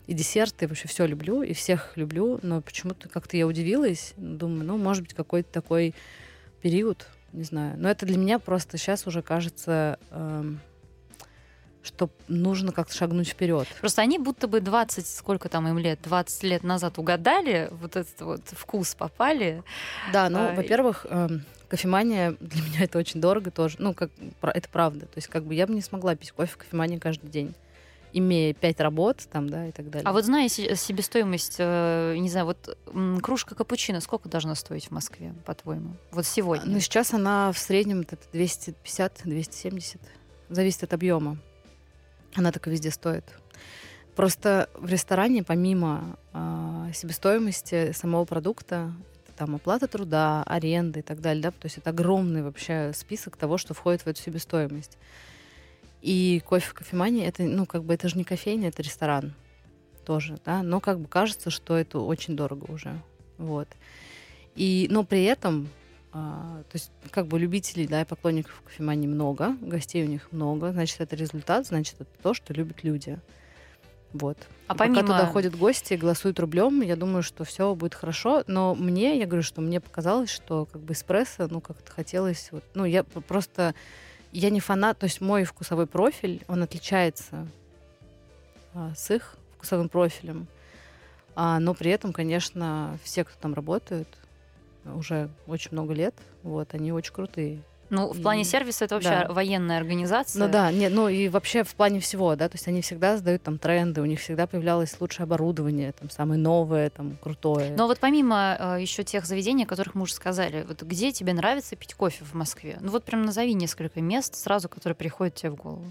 и десерты, вообще все люблю, и всех люблю, но почему-то как-то я удивилась, думаю, ну, может быть, какой-то такой период, не знаю. Но это для меня просто сейчас уже кажется, эм, что нужно как-то шагнуть вперед. Просто они будто бы 20, сколько там им лет, 20 лет назад угадали, вот этот вот вкус попали. Да, ну, А, и- во-первых, эм, кофемания для меня это очень дорого тоже. Ну, как это правда. То есть, как бы я бы не смогла пить кофе в кофемании каждый день, имея пять работ там, да, и так далее. А вот зная се- себестоимость, э, не знаю, вот кружка капучино сколько должна стоить в Москве, по-твоему? Вот сегодня. Ну, сейчас она в среднем это 250-270. Зависит от объема. Она так и везде стоит. Просто в ресторане, помимо а, себестоимости самого продукта, там оплата труда, аренда и так далее, да, то есть это огромный вообще список того, что входит в эту себестоимость. И кофе в кофемании, это, ну, как бы это же не кофейня, это ресторан тоже, да, но как бы кажется, что это очень дорого уже, вот. И, но при этом А, то есть, как бы любителей, да, и поклонников кофемании много, гостей у них много, значит, это результат, значит, это то, что любят люди. Вот. А И помимо... Пока туда ходят гости голосуют рублем, я думаю, что все будет хорошо. Но мне, я говорю, что мне показалось, что как бы эспрессо, ну, как-то хотелось... Вот, ну, я просто... Я не фанат, то есть мой вкусовой профиль, он отличается а, с их вкусовым профилем. А, но при этом, конечно, все, кто там работают, уже очень много лет, вот, они очень крутые. Ну, в плане И- сервиса это вообще да. военная организация. Ну да, нет, ну и вообще в плане всего, да, то есть они всегда сдают там тренды, у них всегда появлялось лучшее оборудование, там самое новое, там крутое. Но вот помимо еще тех заведений, о которых мы уже сказали, вот где тебе нравится пить кофе в Москве? Ну вот прям назови несколько мест сразу, которые приходят тебе в голову.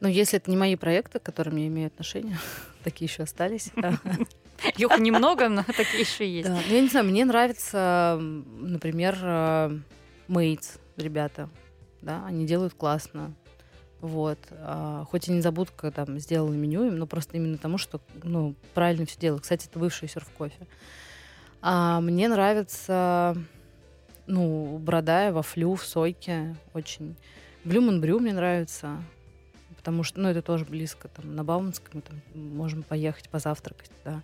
Но если это не мои проекты, к которым я имею отношение, <laughs> такие еще остались. <laughs> Их немного, но такие еще есть. Да, ну, Я не знаю, мне нравится, например, э, Mates, ребята, да, они делают классно. Вот. А, Хоть и не забудка там сделала меню им, но просто именно тому, что ну, правильно все делают. Кстати, это бывший серф кофе. А мне нравится, ну, Бродая, Вафлю, в Сойке очень. Блюман Брю мне нравится, потому что, ну, это тоже близко, там, на Бауманской мы там можем поехать позавтракать, да.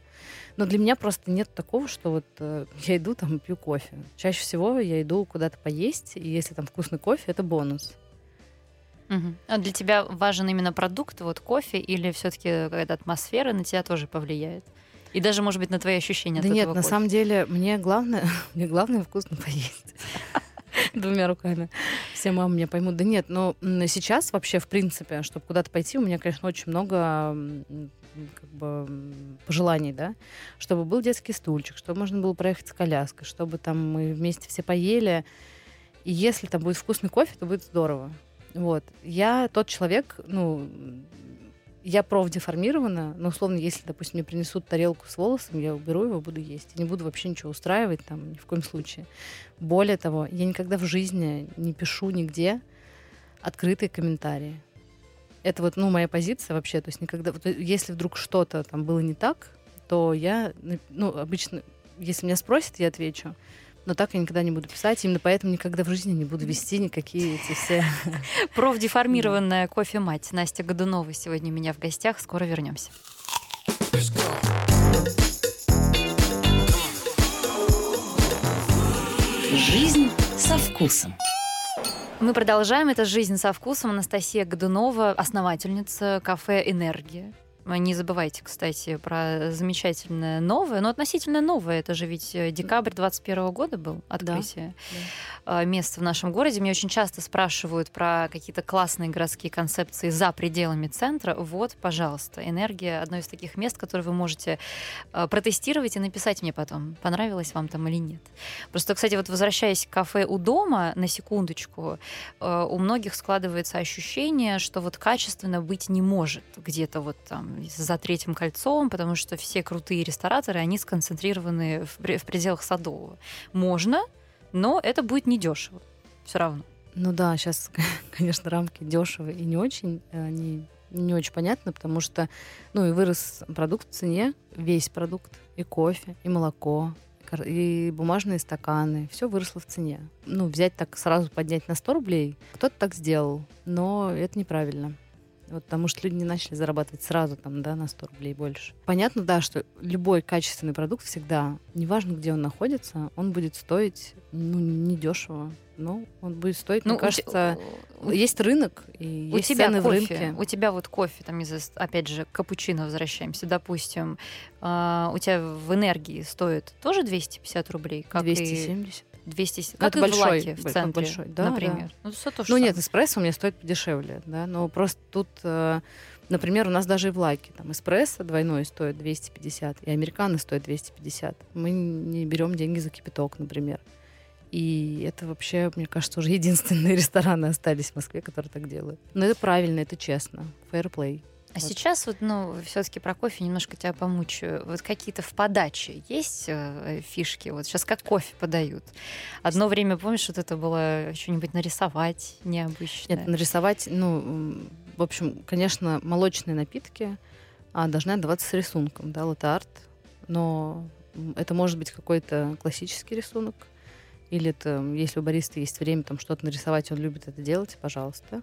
Но для меня просто нет такого, что вот э, <laughs> я иду там и пью кофе. Чаще всего я иду куда-то поесть, и если там вкусный кофе, это бонус. Мгм. А для тебя важен именно продукт, вот кофе, или все-таки какая-то атмосфера на тебя тоже повлияет? И даже, может быть, на твои ощущения да от нет, этого на кофе? самом деле мне главное, <laughs> мне главное вкусно поесть. <laughs> Двумя руками. Все мамы меня поймут. Да нет, но сейчас вообще, в принципе, чтобы куда-то пойти, у меня, конечно, очень много как бы, пожеланий, да, чтобы был детский стульчик, чтобы можно было проехать с коляской, чтобы там мы вместе все поели. И если там будет вкусный кофе, то будет здорово. Вот. Я тот человек, ну, я профдеформирована, но условно, если, допустим, мне принесут тарелку с волосом, я уберу его, буду есть. И не буду вообще ничего устраивать там ни в коем случае. Более того, я никогда в жизни не пишу нигде открытые комментарии. Это вот, ну, моя позиция вообще. То есть никогда... вот, э, если вдруг что-то там было не так, то я, ну, обычно, если меня спросят, я отвечу. Но так я никогда не буду писать. Именно поэтому никогда в жизни не буду вести никакие эти все... <laughs> Профдеформированная кофе-мать Настя Годунова сегодня у меня в гостях. Скоро вернемся. Жизнь со вкусом. Мы продолжаем. Это «Жизнь со вкусом». Анастасия Годунова, основательница кафе «Энергия». Не забывайте, кстати, про замечательное новое, но относительно новое. Это же ведь э, декабрь 21 года был открытие э, места в нашем городе. Мне очень часто спрашивают про какие-то классные городские концепции за пределами центра. Вот, пожалуйста, «Энергия» — одно из таких мест, которые вы можете э, протестировать и написать мне потом, понравилось вам там или нет. Просто, кстати, вот возвращаясь к кафе у дома, на секундочку, у многих складывается ощущение, что вот качественно быть не может где-то вот там за третьим кольцом, потому что все крутые рестораторы, они сконцентрированы в, в пределах Садового. Можно, но это будет недешево. Все равно. Ну да, сейчас, <laughs> конечно, рамки дешевые и не очень, они не очень понятны, потому что, ну, и вырос продукт в цене, весь продукт, и кофе, и молоко, и бумажные стаканы, все выросло в цене. Ну, взять так сразу поднять на 100 рублей, кто-то так сделал, но это неправильно. Вот потому что люди не начали зарабатывать сразу там, да, на 100 рублей больше. Понятно, да, что любой качественный продукт всегда, неважно, где он находится, он будет стоить, ну, недешево. Но он будет стоить, Ну, мне кажется, у- есть рынок, и у есть тебя цены в кофе, рынке. у тебя вот кофе, там, из, опять же, капучино возвращаемся, допустим, а, у тебя в энергии стоит тоже 250 рублей, как и 270. 200, Ну, как это в большой, в он центре, большой, да, например. Ну, всё то Ну нет, эспрессо у меня стоит подешевле, да, но просто тут, э, например, у нас даже и в Лаке там эспрессо двойной стоит 250, и американо стоит 250. Мы не берем деньги за кипяток, например. И это вообще, мне кажется, уже <laughs> единственные рестораны остались в Москве, которые так делают. Но это правильно, это честно. Play. А Вот. сейчас вот, ну, все-таки про кофе немножко тебя помучаю. Вот какие-то в подаче есть э, фишки? Вот сейчас как кофе подают. Одно время, помнишь, вот это было что-нибудь нарисовать необычное? Нет, нарисовать, ну, в общем, конечно, молочные напитки а, должны отдаваться с рисунком, да, латте-арт, но это может быть какой-то классический рисунок или это, если у бариста есть время там что-то нарисовать, он любит это делать, пожалуйста.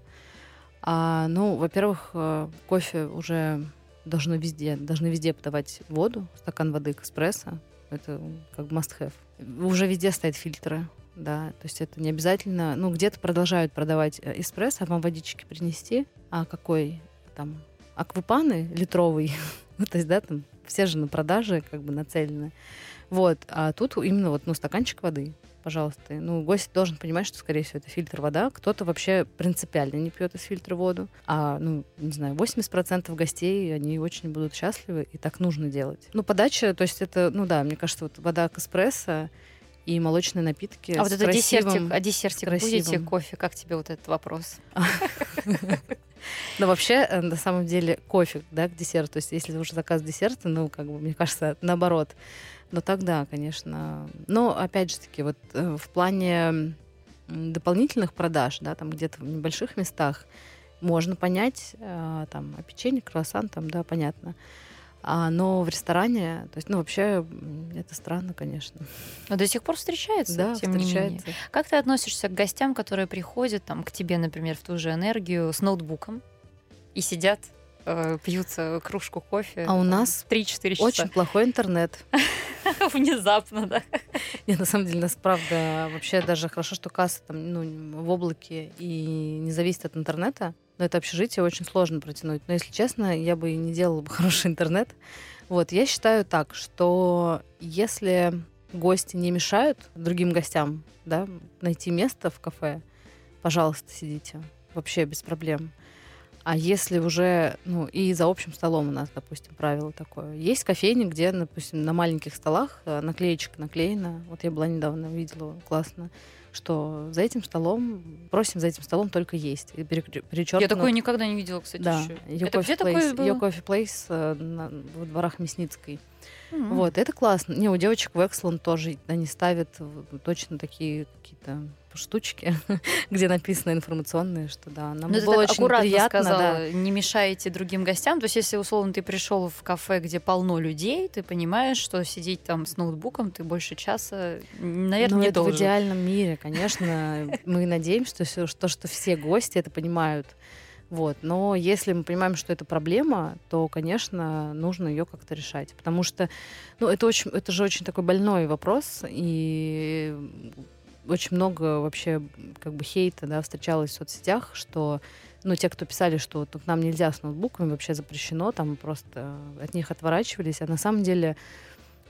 А, ну, во-первых, э, кофе уже должно везде, должны везде подавать воду, стакан воды к эспрессо. Это как must-have. Уже везде стоят фильтры, да, то есть это не обязательно, ну, где-то продолжают продавать э, эспрессо, а вам водички принести, а какой там аквапаны литровый, <laughs> ну, то есть, да, там все же на продаже как бы нацелены. Вот, а тут именно вот, ну, стаканчик воды, пожалуйста. Ну, гость должен понимать, что, скорее всего, это фильтр вода. Кто-то вообще принципиально не пьет из фильтра воду. А, ну, не знаю, 80% гостей, они очень будут счастливы, и так нужно делать. Ну, подача, то есть это, ну да, мне кажется, вот вода к эспрессо, и молочные напитки. А вот это красивым, десертик, а десертик красивым. будете кофе? Как тебе вот этот вопрос? <laughs> Но вообще, э, на самом деле, кофе, да, к десерту. То есть, если уже заказ десерта, ну, как бы, мне кажется, наоборот. Но тогда, конечно. Но, опять же таки, вот э, в плане дополнительных продаж, да, там где-то в небольших местах, можно понять, э, там, а печенье, круассан, там, да, понятно. А, но в ресторане, то есть, ну, вообще, это странно, конечно. Но до сих пор встречается, Да, тем не менее. встречается. Как ты относишься к гостям, которые приходят там, к тебе, например, в ту же энергию с ноутбуком и сидят, э, пьют э, кружку кофе? А у нас 3-4 часа. Очень плохой интернет. <laughs> внезапно, да. Нет, на самом деле, нас правда вообще даже хорошо, что касса там ну, в облаке и не зависит от интернета. Но это общежитие очень сложно протянуть. Но если честно, я бы и не делала бы <laughs> хороший интернет. Вот, я считаю так, что если гости не мешают другим гостям, да, найти место в кафе, пожалуйста, сидите. Вообще без проблем. А если уже, ну, и за общим столом у нас, допустим, правило такое. Есть кофейни, где, допустим, на маленьких столах э, наклеечка наклеена. Вот я была недавно, видела, классно, что за этим столом, просим за этим столом только есть. И перечеркнуто. Я такое никогда не видела, кстати, Да, еще. Это где такое было? Ее кофе плейс во дворах Мясницкой. М. Вот, это классно. Не, у девочек в Excellent тоже они ставят в- точно такие какие-то штучки, <laughs> где написано информационные, что да, нам Ну, ты было очень аккуратно приятно, сказала, да. не мешаете другим гостям. То есть, если, условно, ты пришел в кафе, где полно людей, ты понимаешь, что сидеть там с ноутбуком ты больше часа, наверное, Ну, не это в должен. идеальном мире, конечно. Мы надеемся, что, что, что все гости это понимают. Вот. Но если мы понимаем, что это проблема, то, конечно, нужно ее как-то решать. Потому что ну, это, очень, это же очень такой больной вопрос. И очень много вообще как бы хейта да, встречалось в соцсетях, что ну, те, кто писали, что к нам нельзя с ноутбуками, вообще запрещено, там просто от них отворачивались. А на самом деле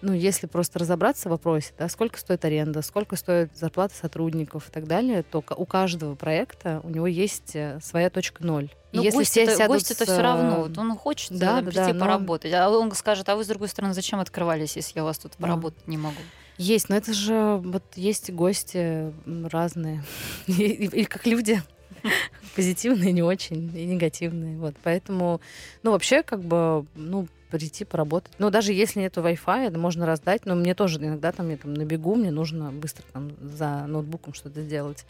ну, если просто разобраться в вопросе, да, сколько стоит аренда, сколько стоит зарплата сотрудников и так далее, то у каждого проекта у него есть э, своя точка ноль. Ну, если гость все это, сядут гость это все равно. э, Вот он хочет да, там да, прийти да, но- поработать. А он скажет, а вы, с другой стороны, зачем открывались, если я у вас тут Да. поработать не могу? Есть, но это же вот есть гости разные. <laughs> И, и- и как люди. <laughs> Позитивные, не очень, и негативные. Вот. Поэтому, ну, вообще, как бы, ну, прийти поработать. Ну, даже если нету Wi-Fi, это можно раздать. Но мне тоже иногда там, я там на бегу, мне нужно быстро там за ноутбуком что-то сделать.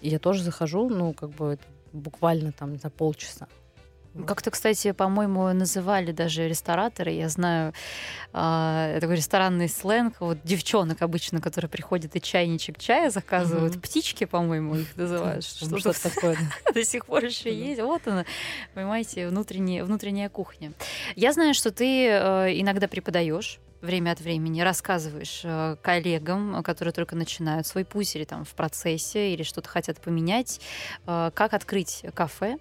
И я тоже захожу, ну, как бы это буквально там, знаю, полчаса. Как-то, кстати, по-моему, называли даже рестораторы. Я знаю а, такой ресторанный сленг. Вот девчонок обычно, которые приходят и чайничек чая заказывают. Мгм. Птички, по-моему, их называют. Что-то Что-то такое. <laughs> до сих пор еще есть. Вот она, понимаете, внутренняя, внутренняя кухня. Я знаю, что ты э, иногда преподаешь время от времени, рассказываешь э, коллегам, э, которые только начинают свой путь или там в процессе, или что-то хотят поменять, э, как открыть кафе.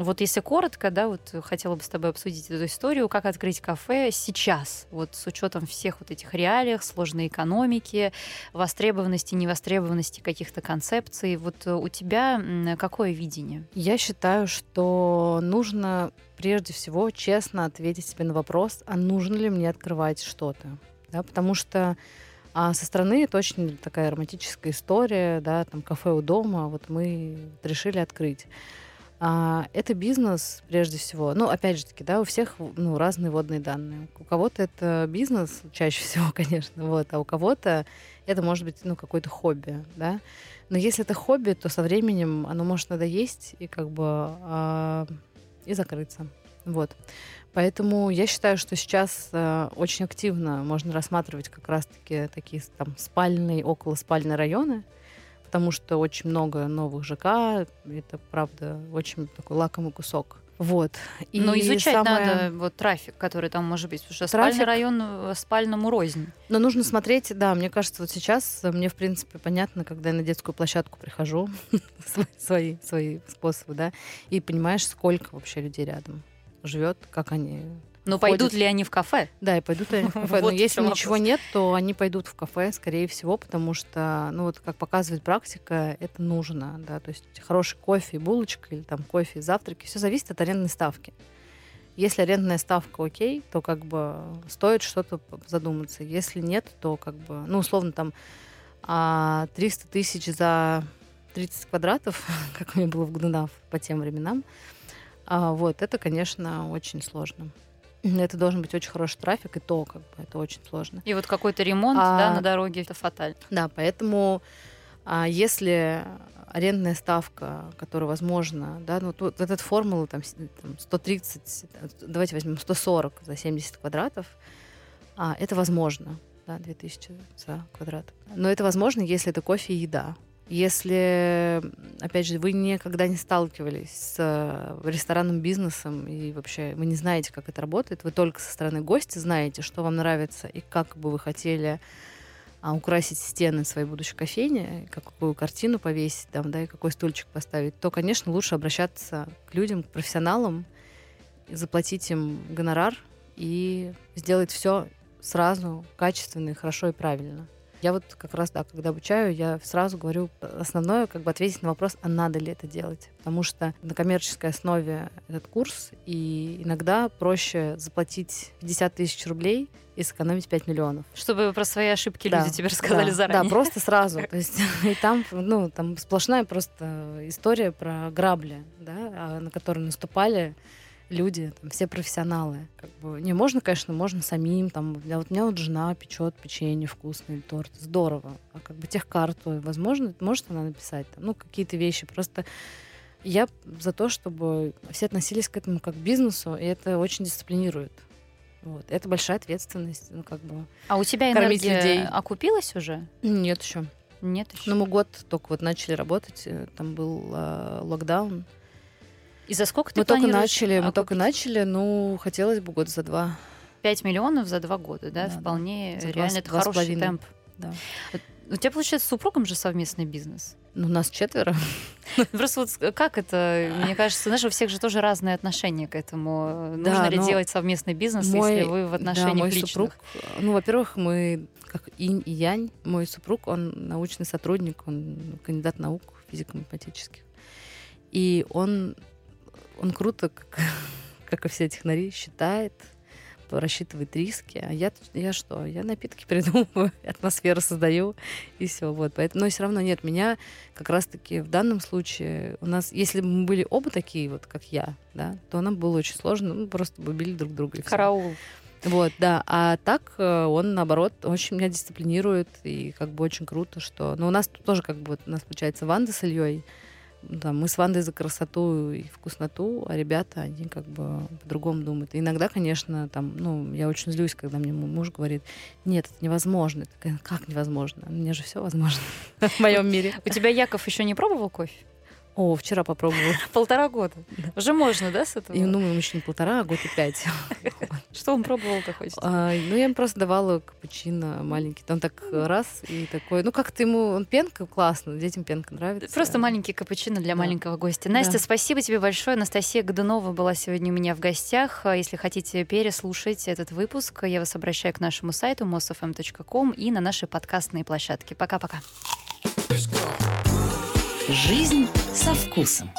Вот если коротко, да, вот хотела бы с тобой обсудить эту историю, как открыть кафе сейчас, вот с учетом всех вот этих реалиях, сложной экономики, востребованности, невостребованности каких-то концепций. Вот э, у тебя какое видение? Я считаю, что нужно прежде всего честно ответить себе на вопрос, а нужно ли мне открывать что-то. Да, потому что а со стороны это очень такая романтическая история, да, там кафе у дома, вот мы решили открыть. А, это бизнес прежде всего. Ну, опять же таки, да, у всех ну, разные водные данные. У кого-то это бизнес, чаще <laughs> всего, конечно, вот, а у кого-то это может быть ну, какое-то хобби, да. Но если это хобби, то со временем оно может надоесть и как бы а, и закрыться. Вот. Поэтому я считаю, что сейчас э, очень активно можно рассматривать как раз-таки такие там спальные, около спальные районы, потому что очень много новых ЖК, это, правда, очень такой лакомый кусок. Вот. И Но изучать самое... надо вот трафик, который там может быть, потому что трафик... спальный район э, спальному рознь. Но нужно смотреть, да, мне кажется, вот сейчас мне, в принципе, понятно, когда я на детскую площадку прихожу, <laughs> свои, свои способы, да, и понимаешь, сколько вообще людей рядом живет, как они но ходят. пойдут ли они в кафе? Да, и пойдут ли они в <laughs> кафе. Но если ничего нет, то они пойдут в кафе, скорее всего, потому что, ну вот как показывает практика, это нужно, да, то есть хороший кофе и булочка, или там кофе и завтраки, все зависит от арендной ставки. Если арендная ставка окей, то как бы стоит что-то задуматься. Если нет, то как бы, ну, условно, там 300 а, тысяч за 30 квадратов, <laughs> как у меня было в Гдунав по тем временам, а, вот, это, конечно, очень сложно. Это должен быть очень хороший трафик, и то, как бы, это очень сложно. И вот какой-то ремонт, а, да, на дороге, это фатально. Да, поэтому а, если арендная ставка, которая возможна, да, ну тут этот формула там, там 130, давайте возьмем 140 за 70 квадратов, а, это возможно, да, 2000 за квадрат. Но это возможно, если это кофе и еда. Если, опять же, вы никогда не сталкивались с э, ресторанным бизнесом и вообще вы не знаете, как это работает, вы только со стороны гостя знаете, что вам нравится и как бы вы хотели а, украсить стены своей будущей кофейни, какую картину повесить там, да, и какой стульчик поставить, то, конечно, лучше обращаться к людям, к профессионалам, заплатить им гонорар и сделать все сразу качественно, хорошо и правильно. Я вот как раз, да, когда обучаю, я сразу говорю основное, как бы ответить на вопрос, а надо ли это делать. Потому что на коммерческой основе этот курс, и иногда проще заплатить 50 тысяч рублей и сэкономить 5 миллионов. Чтобы про свои ошибки да, люди тебе рассказали да, заранее. Да, просто сразу. <laughs> То есть и там, ну, там сплошная просто история про грабли, да, а, на которые наступали люди, там, все профессионалы. Как бы, не, можно, конечно, можно самим. Там, вот у меня вот жена печет печенье вкусное, торт. Здорово. А как бы техкарту, возможно, может она написать. Там, ну, какие-то вещи. Просто я за то, чтобы все относились к этому как к бизнесу, и это очень дисциплинирует. Вот. Это большая ответственность, ну, как бы. А у тебя энергия людей. окупилась уже? Нет еще. Нет еще. Ну, мы год только вот начали работать, э, там был э, локдаун. И за сколько ты Мы только начали, мы только начали, ну, хотелось бы год за два. 5 миллионов за два года, да? да Вполне да. реально это хороший темп. Да. У тебя, получается, с супругом же совместный бизнес? Ну, нас четверо. <laughs> Просто вот как это, мне кажется, знаешь, у всех же тоже разные отношения к этому. Да, Нужно ли делать совместный бизнес, мой, если вы в отношениях да, мой личных? Супруг, ну, во-первых, мы как инь и янь. Мой супруг, он научный сотрудник, он кандидат наук физико-математических. И он он круто, как, <laughs> как и все технари, считает, рассчитывает риски. А я, я что? Я напитки <laughs> придумываю, атмосферу создаю, и все. Вот. Поэтому, но все равно нет, меня как раз-таки в данном случае у нас, если бы мы были оба такие, вот как я, да, то нам было очень сложно, мы просто бы били друг друга. Караул. Вот, да. А так э, он, наоборот, очень меня дисциплинирует, и как бы очень круто, что... Ну, у нас тоже как бы, вот, у нас получается Ванда с Ильей, да, мы с Вандой за красоту и вкусноту, а ребята, они как бы по-другому думают. И иногда, конечно, там, ну, я очень злюсь, когда мне мой муж говорит, нет, это невозможно. Я такая, как невозможно? Мне же все возможно <laughs> в моем мире. У тебя Яков еще не пробовал кофе? О, вчера попробовала. <laughs> Полтора года. Уже можно, да, с этого? И, ну, еще не полтора, а год и пять. <laughs> Что он пробовал-то хоть? А, ну, я ему просто давала капучино маленький. Там так раз и такой. Ну, как-то ему... Он пенка классно, детям пенка нравится. Просто маленький капучино для маленького гостя. Настя, спасибо тебе большое. Анастасия Годунова была сегодня у меня в гостях. Если хотите переслушать этот выпуск, я вас обращаю к нашему сайту mosfm.com и на наши подкастные площадки. Пока-пока. Жизнь со вкусом.